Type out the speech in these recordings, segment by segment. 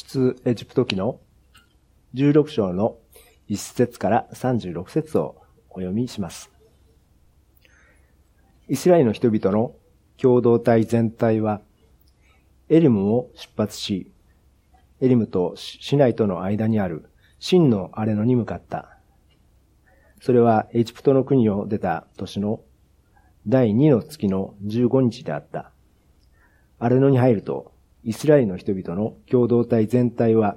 出エジプト記の16章の1節から36節をお読みします。イスラエルの人々の共同体全体は、エリムを出発し、エリムと市内との間にある真のアレノに向かった。それはエジプトの国を出た年の第2の月の15日であった。アレノに入ると、イスラエルの人々の共同体全体は、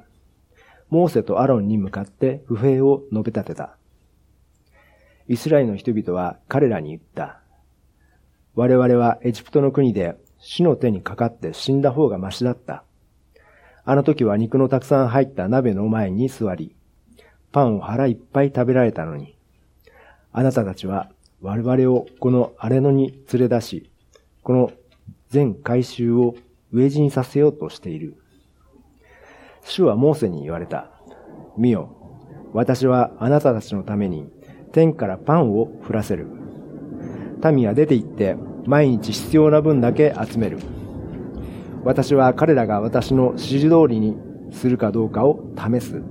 モーセとアロンに向かって不平を述べ立てた。イスラエルの人々は彼らに言った。我々はエジプトの国で死の手にかかって死んだ方がましだった。あの時は肉のたくさん入った鍋の前に座り、パンを腹いっぱい食べられたのに、あなたたちは我々をこの荒れ野に連れ出し、この全回収を飢え死にさせようとしている。主はモーセに言われた。見よ、私はあなたたちのために天からパンを降らせる。民は出て行って毎日必要な分だけ集める。私は彼らが私の指示通りにするかどうかを試す。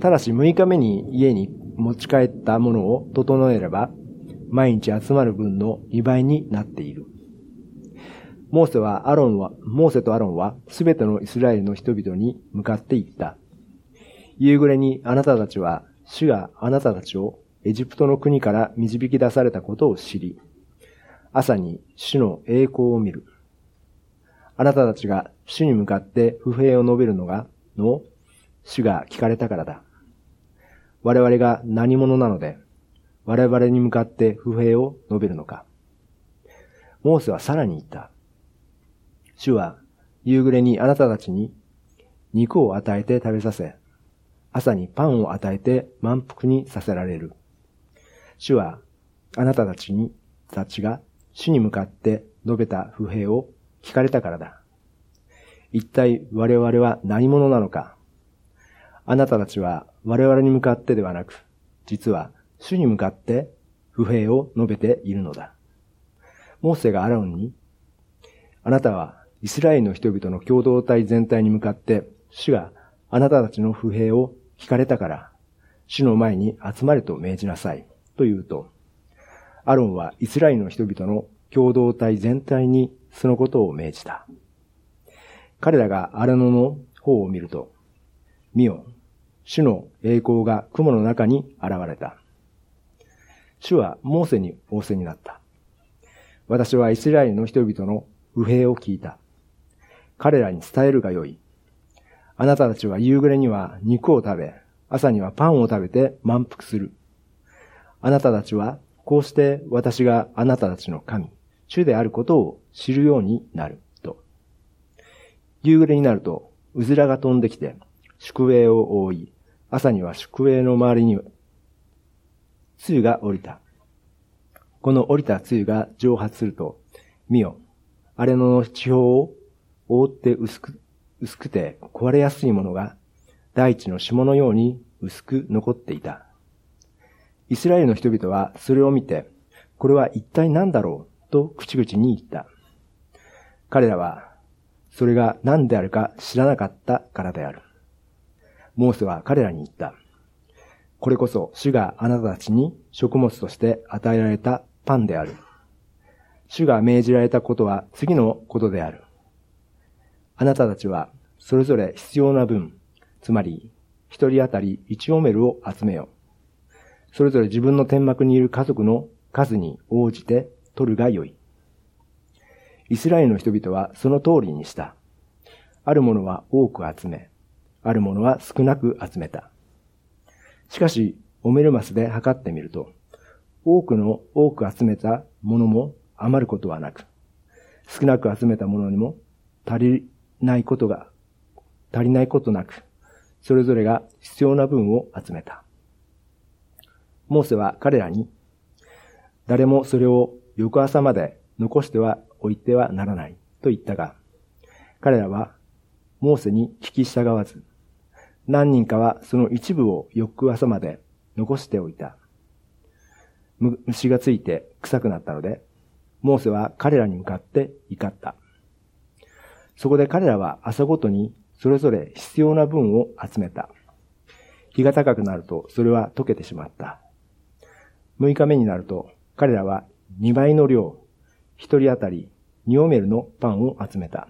ただし6日目に家に持ち帰ったものを整えれば、毎日集まる分の2倍になっている。モーセはアロンは、モーセとアロンはすべてのイスラエルの人々に向かって言った。夕暮れにあなたたちは主があなたたちをエジプトの国から導き出されたことを知り、朝に主の栄光を見る。あなたたちが主に向かって不平を述べるのが、の主が聞かれたからだ。我々が何者なので、我々に向かって不平を述べるのか。モーセはさらに言った。主は夕暮れにあなたたちに肉を与えて食べさせ、朝にパンを与えて満腹にさせられる。主は、あなたたちに、たちが主に向かって述べた不平を聞かれたからだ。一体我々は何者なのか？あなたたちは我々に向かってではなく、実は主に向かって不平を述べているのだ。モーセがアラウンに、あなたはイスラエルの人々の共同体全体に向かって、主があなたたちの不平を聞かれたから、主の前に集まれと命じなさい。というと、アロンはイスラエルの人々の共同体全体にそのことを命じた。彼らがアラノの方を見ると、見よ、主の栄光が雲の中に現れた。主はモーセに仰せになった。私はイスラエルの人々の不平を聞いた。彼らに伝えるがよい。あなたたちは夕暮れには肉を食べ、朝にはパンを食べて満腹する。あなたたちは、こうして私があなたたちの神、主であることを知るようになる、と。夕暮れになると、うずらが飛んできて、宿営を覆い、朝には宿営の周りに、露が降りた。この降りた露が蒸発すると、見よ、荒れの地表を覆って薄く、薄くて壊れやすいものが、大地の霜のように薄く残っていた。イスラエルの人々はそれを見て、これは一体何だろう？と口々に言った。彼らは、それが何であるか知らなかったからである。モーセは彼らに言った。これこそ主があなたたちに食物として与えられたパンである。主が命じられたことは次のことである。あなたたちはそれぞれ必要な分、つまり一人当たり一オメルを集めよ。それぞれ自分の天幕にいる家族の数に応じて取るがよい。イスラエルの人々はその通りにした。ある者は多く集め、ある者は少なく集めた。しかし、オメルマスで測ってみると、多くの多く集めたものも余ることはなく、少なく集めたものにも足りないことが、足りないことなく、それぞれが必要な分を集めた。モーセは彼らに、誰もそれを翌朝まで残してはおいてはならないと言ったが、彼らはモーセに聞き従わず、何人かはその一部を翌朝まで残しておいた。虫がついて臭くなったので、モーセは彼らに向かって怒った。そこで彼らは朝ごとにそれぞれ必要な分を集めた。日が高くなるとそれは溶けてしまった。6日目になると彼らは2倍の量、1人当たり2オメルのパンを集めた。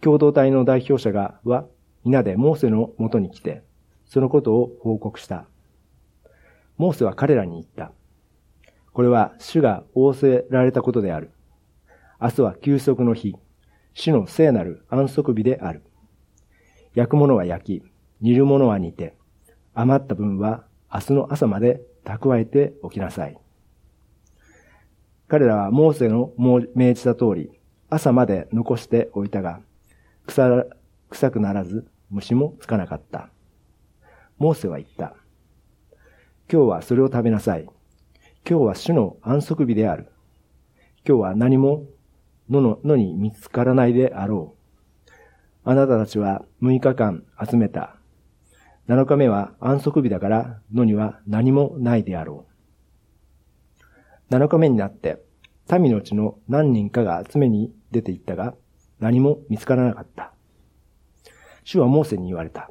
共同体の代表者がは皆でモーセのもとに来て、そのことを報告した。モーセは彼らに言った。これは主が仰せられたことである。明日は休息の日、主の聖なる安息日である。焼くものは焼き、煮るものは煮て、余った分は明日の朝まで蓄えておきなさい。彼らはモーセの命じた通り、朝まで残しておいたが、腐臭くならず、虫もつかなかった。モーセは言った。今日はそれを食べなさい。今日は主の安息日である。今日は何も野の野に見つからないであろう。あなたたちは6日間集めた7日目は安息日だから野には何もないであろう。7日目になって、民のうちの何人かが集めに出て行ったが、何も見つからなかった。主はモーセに言われた。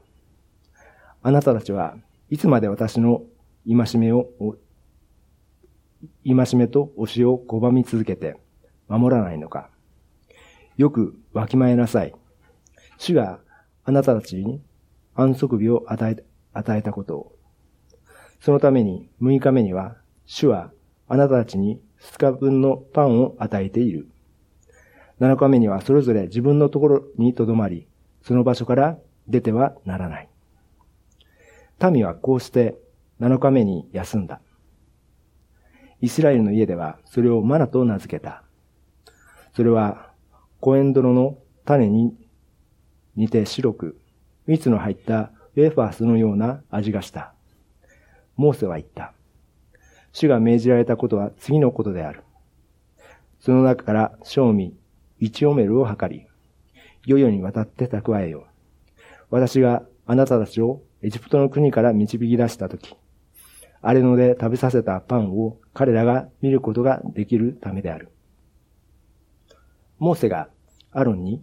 あなたたちはいつまで私の戒めを、戒めと教えを拒み続けて守らないのか。よくわきまえなさい。主があなたたちに安息日を与え、与えたことを。そのために6日目には、主はあなたたちに2日分のパンを与えている。7日目にはそれぞれ自分のところに留まり、その場所から出てはならない。民はこうして7日目に休んだ。イスラエルの家ではそれをマナと名付けた。それはコエンドロの種に似て白く、蜜の入ったウェーファースのような味がした。モーセは言った。主が命じられたことは次のことである。その中から賞味一オメルを測り、世々にわたって蓄えよう。私があなたたちをエジプトの国から導き出したとき、あれので食べさせたパンを彼らが見ることができるためである。モーセがアロンに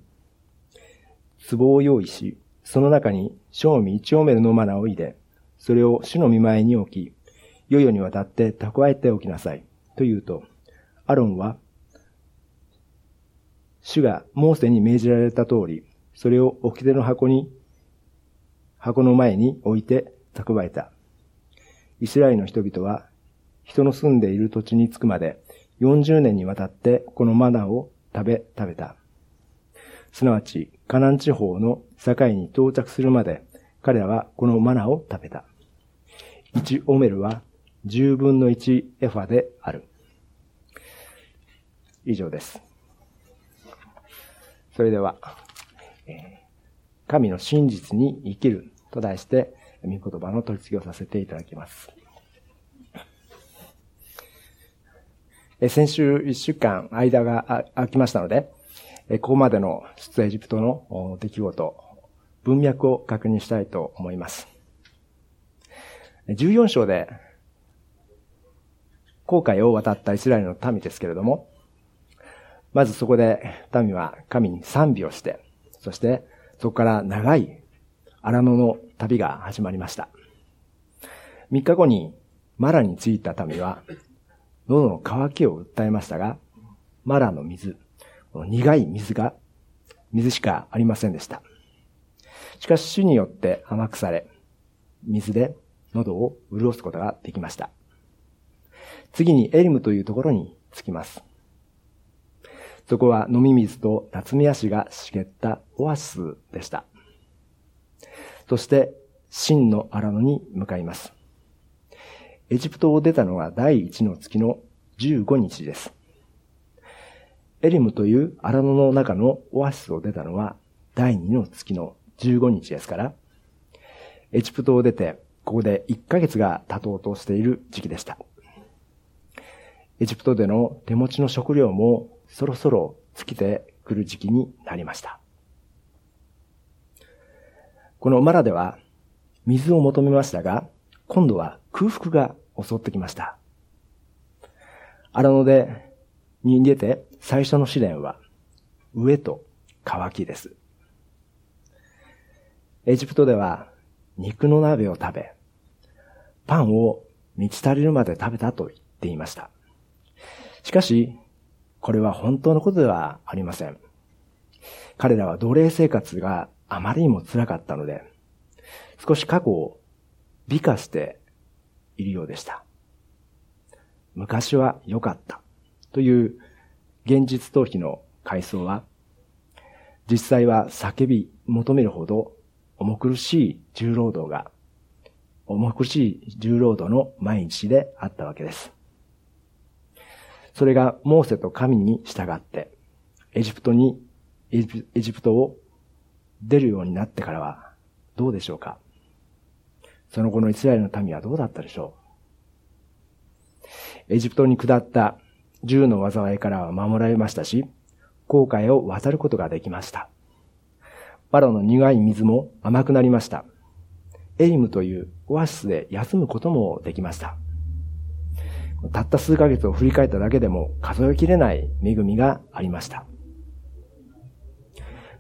壺を用意し、その中に賞味一オメルのマナを入れ、それを主の見前に置き、世々にわたって蓄えておきなさい。と言うと、アロンは、主がモーセに命じられた通り、それを掟の箱に、箱の前に置いて蓄えた。イスラエルの人々は、人の住んでいる土地に着くまで40年にわたってこのマナを食べ、食べた。すなわち、カナン地方の境に到着するまで、彼らはこのマナを食べた。1オメルは10分の1エファである。以上です。それでは、神の真実に生きると題して、御言葉の取り次ぎをさせていただきます。先週1週間間が空きましたので、ここまでの出エジプトの出来事、文脈を確認したいと思います。14章で、航海を渡ったイスラエルの民ですけれども、まずそこで民は神に賛美をして、そしてそこから長い荒野の旅が始まりました。3日後にマラに着いた民は、喉の渇きを訴えましたが、マラの水、苦い水が、水しかありませんでした。しかし主によって甘くされ、水で喉を潤すことができました。次にエリムというところに着きます。そこは飲み水と夏目足が茂ったオアシスでした。そして、真の荒野に向かいます。エジプトを出たのは第一の月の15日です。エリムという荒野の中のオアシスを出たのは第2の月の15日ですから、エジプトを出て、ここで1ヶ月が経とうとしている時期でした。エジプトでの手持ちの食料もそろそろ尽きてくる時期になりました。このマラでは水を求めましたが、今度は空腹が襲ってきました。荒野でに出て最初の試練は、上と乾きです。エジプトでは肉の鍋を食べ、パンを満ち足りるまで食べたと言っていました。しかし、これは本当のことではありません。彼らは奴隷生活があまりにも辛かったので、少し過去を美化しているようでした。昔は良かったという現実逃避の階層は、実際は叫び求めるほど重苦しい重労働が、重苦しい重労働の毎日であったわけです。それがモーセと神に従って、エジプトに、エジプトを出るようになってからはどうでしょうか？その後のイスラエルの民はどうだったでしょう？エジプトに下った銃の災いからは守られましたし、航海を渡ることができました。バロの苦い水も甘くなりました。エリムというオアシスで休むこともできました。たった数ヶ月を振り返っただけでも数えきれない恵みがありました。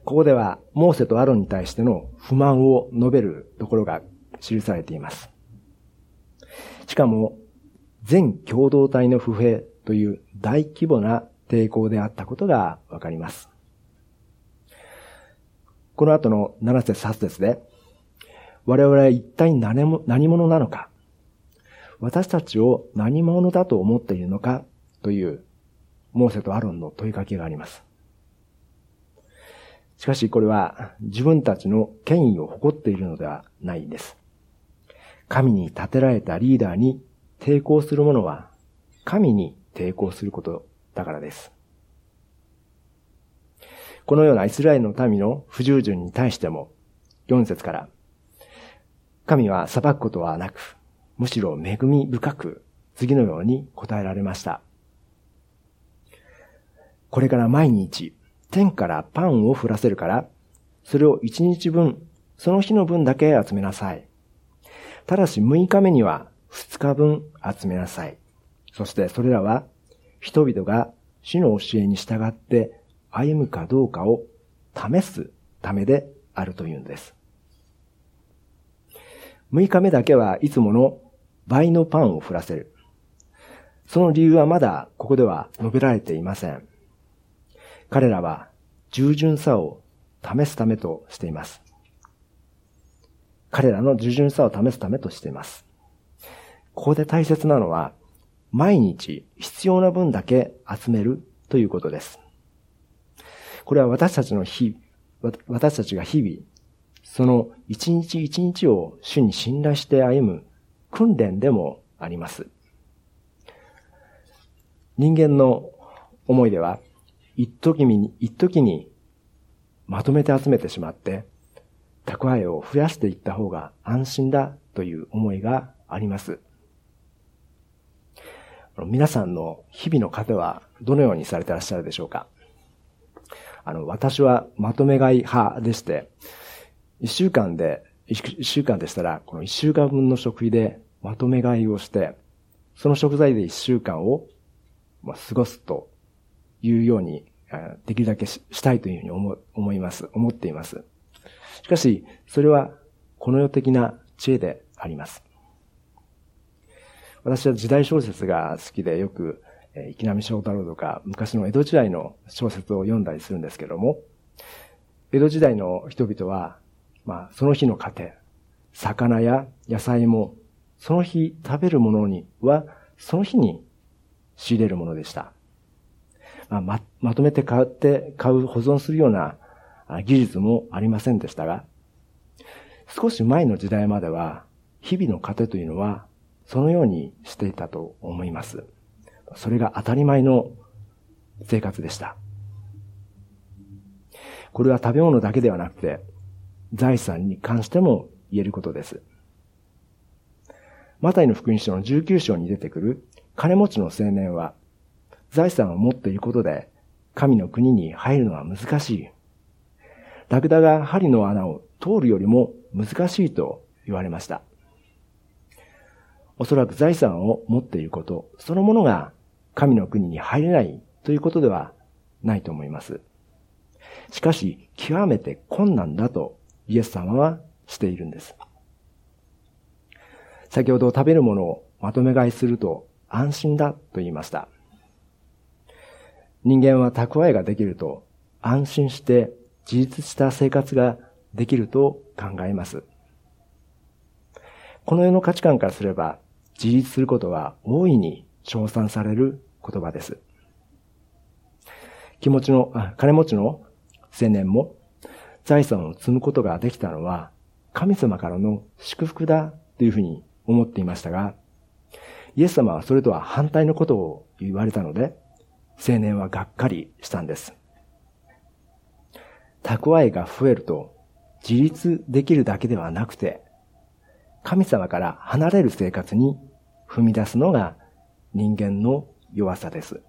ここでは、モーセとアロンに対しての不満を述べるところが記されています。しかも、全共同体の不平という大規模な抵抗であったことがわかります。この後の7節8節で、我々は一体何者なのか私たちを何者だと思っているのかという、モーセとアロンの問いかけがあります。しかしこれは自分たちの権威を誇っているのではないんです。神に立てられたリーダーに抵抗する者は神に抵抗することだからです。このようなイスラエルの民の不従順に対しても、4節から、神は裁くことはなく、むしろ恵み深く次のように答えられました。これから毎日天からパンを降らせるから、それを一日分、その日の分だけ集めなさい。ただし6日目には2日分集めなさい。そしてそれらは人々が主の教えに従って歩むかどうかを試すためであるというんです。6日目だけはいつもの倍のパンを降らせる。その理由はまだここでは述べられていません。彼らは従順さを試すためとしています。彼らの従順さを試すためとしています。ここで大切なのは、毎日必要な分だけ集めるということです。これは私たちの日、私たちが日々、その一日一日を主に信頼して歩む訓練でもあります。人間の思いでは、一時に、一時にまとめて集めてしまって、蓄えを増やしていった方が安心だという思いがあります。皆さんの日々の糧はどのようにされてらっしゃるでしょうか？あの、私はまとめ買い派でして、一週間で一週間でしたら、この一週間分の食費でまとめ買いをして、その食材で一週間をまあ過ごすというように、できるだけしたいというふうに思思います。思っています。しかし、それはこの世的な知恵であります。私は時代小説が好きでよく、え池波正太郎とか昔の江戸時代の小説を読んだりするんですけども、江戸時代の人々はまあ、その日の糧、魚や野菜も、その日食べるものには、その日に仕入れるものでした。まあ、ま、まとめて買って、買う、保存するような技術もありませんでしたが、少し前の時代までは、日々の糧というのは、そのようにしていたと思います。それが当たり前の生活でした。これは食べ物だけではなくて、財産に関しても言えることです。マタイの福音書の19章に出てくる金持ちの青年は財産を持っていることで神の国に入るのは難しい。ラクダが針の穴を通るよりも難しいと言われました。おそらく財産を持っていること、そのものが神の国に入れないということではないと思います。しかし、極めて困難だとイエス様はしているんです。先ほど食べるものをまとめ買いすると安心だと言いました。人間は蓄えができると安心して自立した生活ができると考えます。この世の価値観からすれば自立することは大いに称賛される言葉です。気持ちの、金持ちの青年も財産を積むことができたのは神様からの祝福だというふうに思っていましたが、イエス様はそれとは反対のことを言われたので、青年はがっかりしたんです。蓄えが増えると自立できるだけではなくて、神様から離れる生活に踏み出すのが人間の弱さです。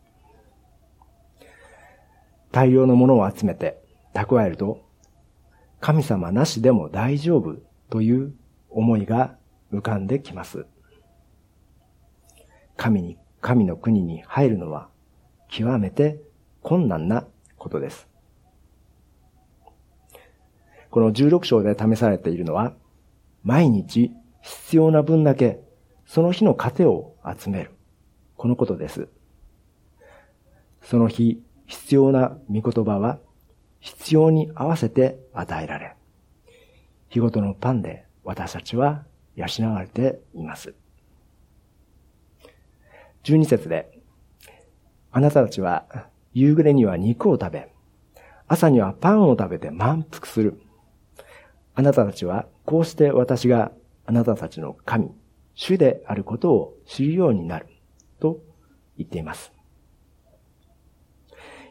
大量のものを集めて蓄えると、神様なしでも大丈夫という思いが浮かんできます。神に、神の国に入るのは極めて困難なことです。この16章で試されているのは、毎日必要な分だけその日の糧を集める。このことです。その日必要な御言葉は必要に合わせて与えられ、日ごとのパンで私たちは養われています。12節で、あなたたちは夕暮れには肉を食べ、朝にはパンを食べて満腹する。あなたたちはこうして私があなたたちの神、主であることを知るようになる。と言っています。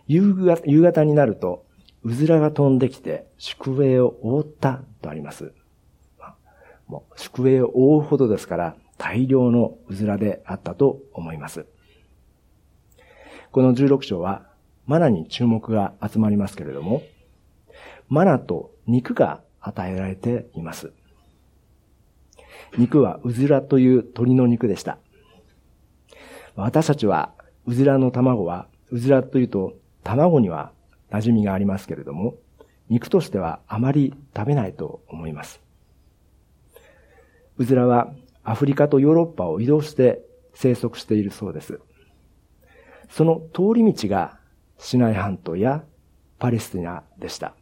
夕方になると、うずらが飛んできて宿営を覆ったとあります。もう宿営を覆うほどですから大量のうずらであったと思います。この16章はマナに注目が集まりますけれども、マナと肉が与えられています。肉はうずらという鳥の肉でした。私たちは、うずらの卵は、うずらというと、卵には馴染みがありますけれども、肉としてはあまり食べないと思います。うずらはアフリカとヨーロッパを移動して生息しているそうです。その通り道がシナイ半島やパレスティナでした。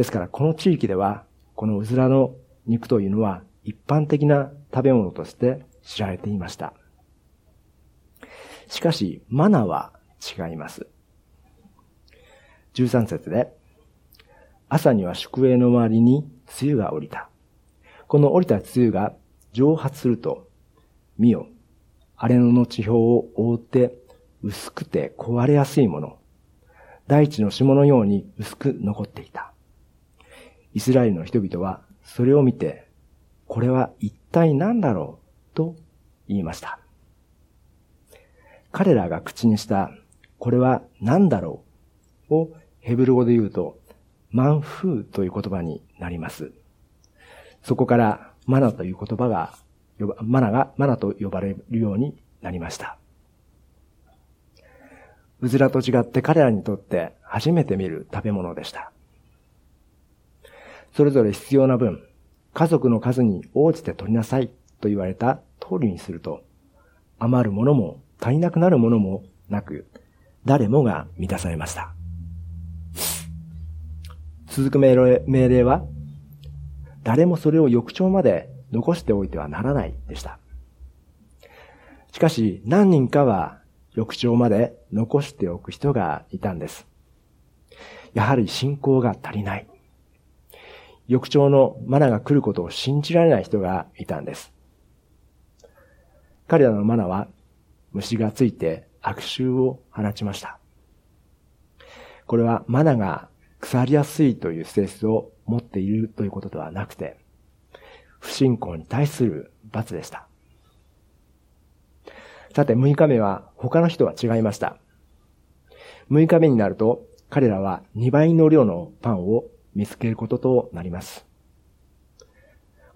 ですからこの地域ではこのうずらの肉というのは一般的な食べ物として知られていました。しかし、マナは違います。13節で、朝には宿営の周りに梅雨が降りた。この降りた梅雨が蒸発すると、見よ、荒れ野の地表を覆って薄くて壊れやすいもの、大地の霜のように薄く残っていた。イスラエルの人々はそれを見てこれは一体何だろうと言いました。彼らが口にしたこれは何だろうをヘブル語で言うとマンフーという言葉になります。そこからマナという言葉が、マナがマナと呼ばれるようになりました。うずらと違って彼らにとって初めて見る食べ物でした。それぞれ必要な分、家族の数に応じて取りなさいと言われた通りにすると、余るものも足りなくなるものもなく、誰もが満たされました。続く命令は、誰もそれを翌朝まで残しておいてはならないでした。しかし何人かは翌朝まで残しておく人がいたんです。やはり信仰が足りない。翌朝のマナが来ることを信じられない人がいたんです。彼らのマナは虫がついて悪臭を放ちました。これはマナが腐りやすいという性質を持っているということではなくて、不信仰に対する罰でした。さて、6日目は他の人は違いました。6日目になると彼らは2倍の量のパンを見つけることとなります。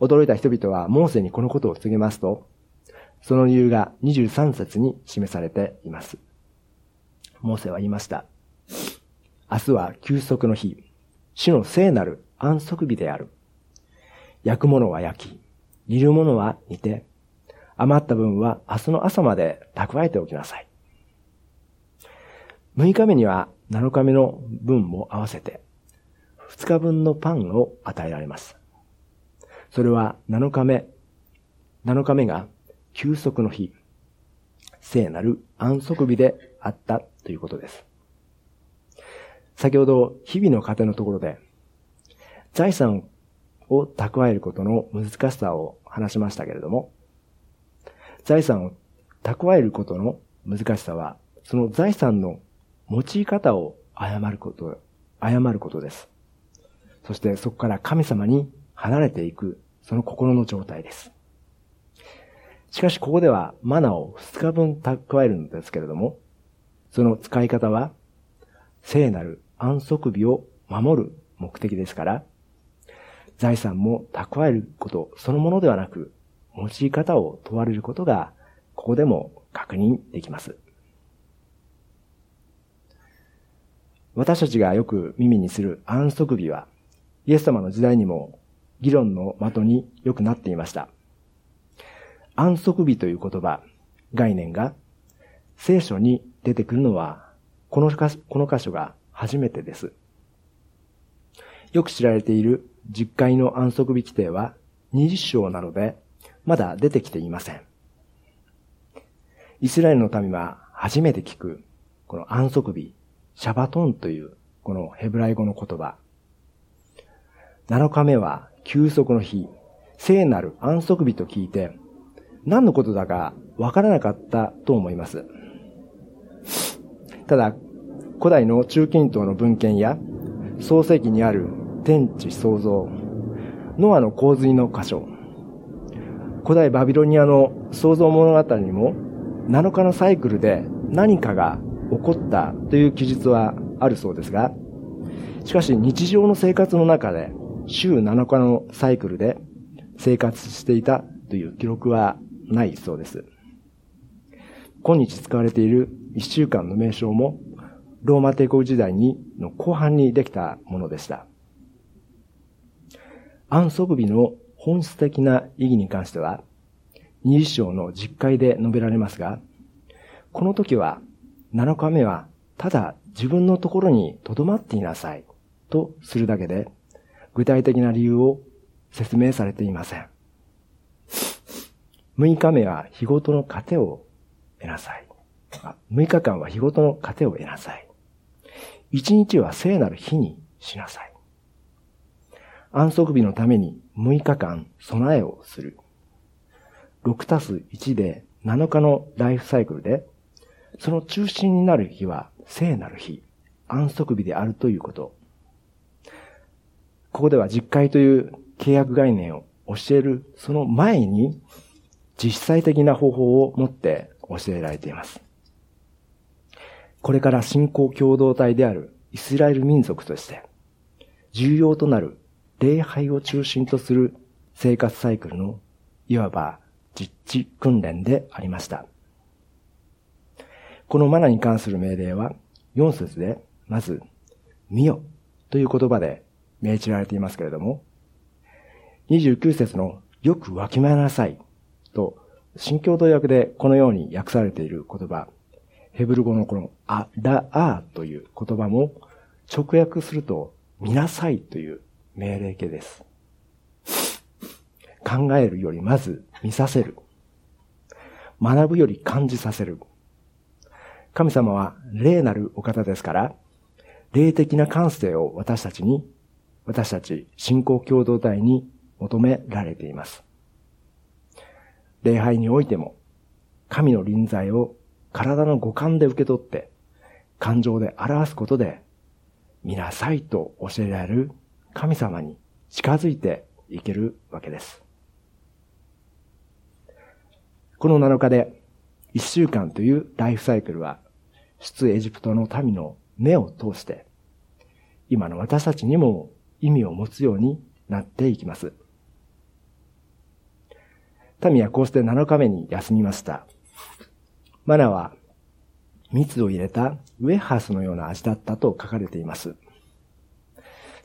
驚いた人々はモーセにこのことを告げますと、その理由が23節に示されています。モーセは言いました。明日は休息の日、主の聖なる安息日である。焼くものは焼き、煮るものは煮て、余った分は明日の朝まで蓄えておきなさい。6日目には7日目の分も合わせて、2日分のパンを与えられます。それは7日目、7日目が休息の日、聖なる安息日であったということです。先ほど、日々の糧のところで、財産を蓄えることの難しさを話しましたけれども、財産を蓄えることの難しさは、その財産の用い方を誤ること、誤ることです。そしてそこから神様に離れていく、その心の状態です。しかしここではマナを2日分蓄えるのですけれども、その使い方は、聖なる安息日を守る目的ですから、財産も蓄えることそのものではなく、用い方を問われることが、ここでも確認できます。私たちがよく耳にする安息日は、イエス様の時代にも議論の的によくなっていました。安息日という言葉、概念が聖書に出てくるのは、このこの箇所が初めてです。よく知られている実会の安息日規定は20章なので、まだ出てきていません。イスラエルの民は初めて聞く、この安息日、シャバトンというこのヘブライ語の言葉。7日目は休息の日、聖なる安息日と聞いて、何のことだかわからなかったと思います。ただ、古代の中近東の文献や創世記にある天地創造、ノアの洪水の箇所、古代バビロニアの創造物語にも7日のサイクルで何かが起こったという記述はあるそうですが、しかし日常の生活の中で週7日のサイクルで生活していたという記録はないそうです。今日使われている1週間の名称もローマ帝国時代にの後半にできたものでした。安息日の本質的な意義に関しては、二十章の実会で述べられますが、この時は7日目はただ自分のところに留まっていなさいとするだけで、具体的な理由を説明されていません。6日目は日ごとの糧を得なさい。6日間は日ごとの糧を得なさい。1日は聖なる日にしなさい。安息日のために6日間備えをする。6たす1で7日のライフサイクルで、その中心になる日は聖なる日、安息日であるということ。ここでは実会という契約概念を教えるその前に実際的な方法を持って教えられています。これから信仰共同体であるイスラエル民族として重要となる礼拝を中心とする生活サイクルのいわば実地訓練でありました。このマナに関する命令は4節でまず、見よという言葉で命じられていますけれども、29節のよくわきまえなさいと、新共同訳でこのように訳されている言葉、ヘブル語のこのアラアーという言葉も直訳すると見なさいという命令形です。考えるよりまず見させる。学ぶより感じさせる。神様は霊なるお方ですから、霊的な感性を私たちに、私たち信仰共同体に求められています。礼拝においても、神の臨在を体の五感で受け取って、感情で表すことで、見なさいと教えられる神様に近づいていけるわけです。この7日で1週間というライフサイクルは、出エジプトの民の目を通して、今の私たちにも意味を持つようになっていきます。民はこうして7日目に休みました。マナは蜜を入れたウェハースのような味だったと書かれています。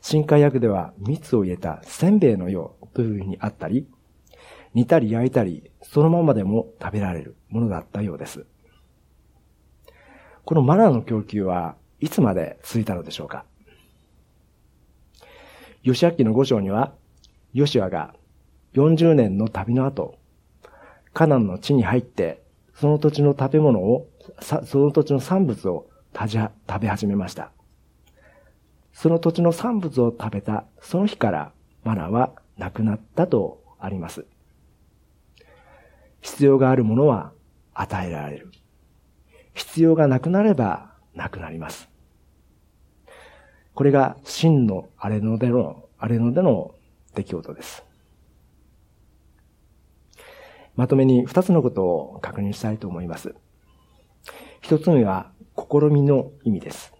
新海訳では蜜を入れたせんべいのようというふうにあったり、煮たり焼いたり、そのままでも食べられるものだったようです。このマナーの供給はいつまで続いたのでしょうか？吉明の五章には、ヨシアが40年の旅の後、カナンの地に入って、その土地の食べ物を、その土地の産物を食べ始めました。その土地の産物を食べたその日からマナはなくなったとあります。必要があるものは与えられる。必要がなくなればなくなります。これが真のあれのでの、あれのでの出来事です。まとめに二つのことを確認したいと思います。一つ目は、試みの意味です。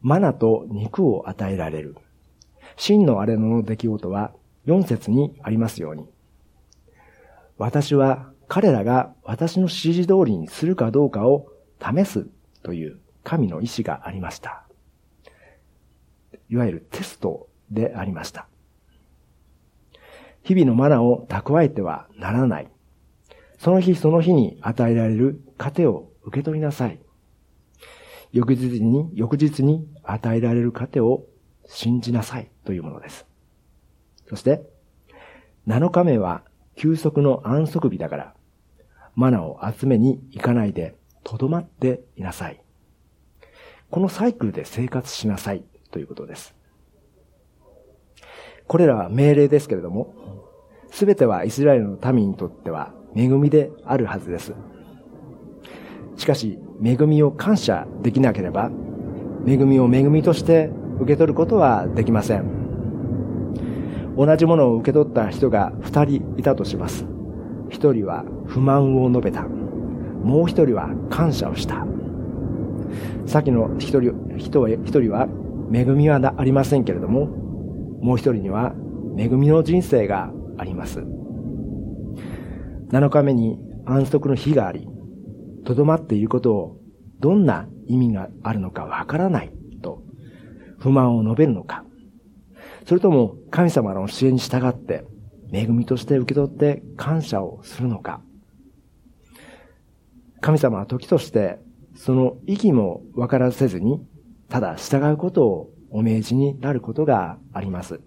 マナと肉を与えられる。真のあれの出来事は4節にありますように。私は彼らが私の指示通りにするかどうかを試すという神の意志がありました。いわゆるテストでありました。日々のマナを蓄えてはならない。その日その日に与えられる糧を受け取りなさい。翌日に、翌日に与えられる糧を信じなさいというものです。そして、7日目は休息の安息日だから、マナを集めに行かないで、とどまっていなさい。このサイクルで生活しなさいということです。これらは命令ですけれども、すべてはイスラエルの民にとっては恵みであるはずです。しかし、恵みを感謝できなければ、恵みを恵みとして受け取ることはできません。同じものを受け取った人が二人いたとします。一人は不満を述べた。もう一人は感謝をした。さっきの一人、人は、一人は恵みはありませんけれども、もう一人には恵みの人生があります。7日目に安息の日があり、とどまっていることをどんな意味があるのかわからないと不満を述べるのか、それとも神様の教えに従って恵みとして受け取って感謝をするのか、神様は時としてその意義も分からせずに、ただ従うことをお命じになることがあります。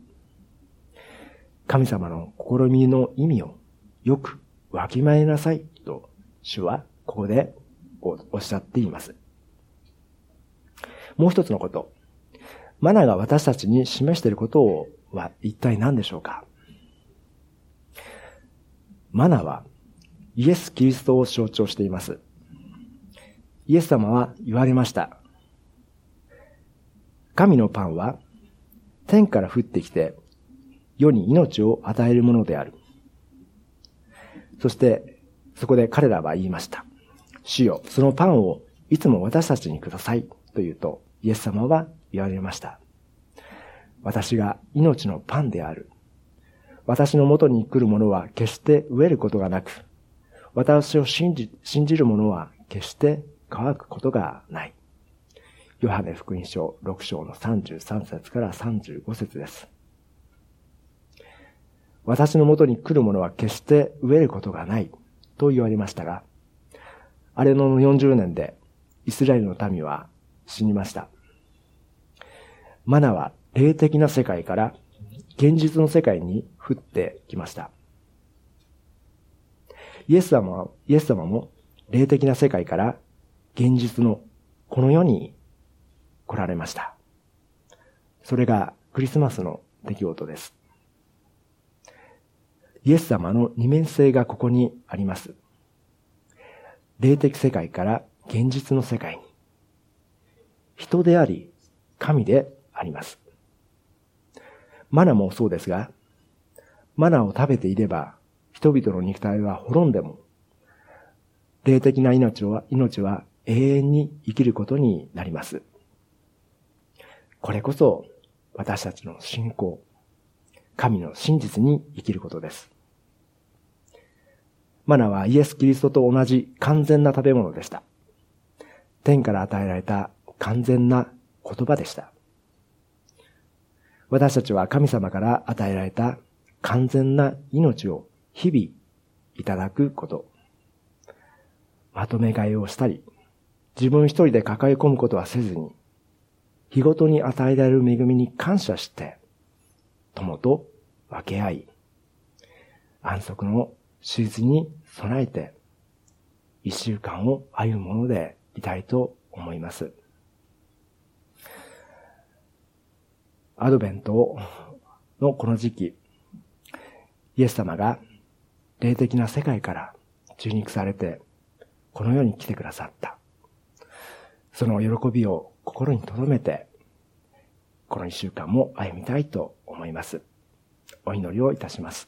神様の試みの意味をよくわきまえなさいと主はここでおっしゃっています。もう一つのこと。マナが私たちに示していることは一体何でしょうかマナはイエス・キリストを象徴しています。イエス様は言われました。神のパンは天から降ってきて世に命を与えるものである。そしてそこで彼らは言いました。主よ、そのパンをいつも私たちにください。と言うと、イエス様は言われました。私が命のパンである。私の元に来る者は決して飢えることがなく、私を信じ、信じる者は決して乾くことがない。ヨハネ福音書6章の33節から35節です。私の元に来る者は決して飢えることがないと言われましたが、あれの40年でイスラエルの民は死にました。マナは霊的な世界から現実の世界に降ってきました。イエス様、イエス様も霊的な世界から現実のこの世に来られました。それがクリスマスの出来事です。イエス様の二面性がここにあります。霊的世界から現実の世界に。人であり、神であります。マナもそうですが、マナを食べていれば、人々の肉体は滅んでも、霊的な命は、命は永遠に生きることになります。これこそ私たちの信仰、神の真実に生きることです。マナはイエス・キリストと同じ完全な食べ物でした。天から与えられた完全な言葉でした。私たちは神様から与えられた完全な命を日々いただくこと。まとめ買いをしたり、自分一人で抱え込むことはせずに、日ごとに与えられる恵みに感謝して、友と分け合い、安息の手術に備えて、一週間を歩むものでいたいと思います。アドベントのこの時期、イエス様が霊的な世界から受肉されて、この世に来てくださった。その喜びを心に留めて、この一週間も歩みたいと思います。お祈りをいたします。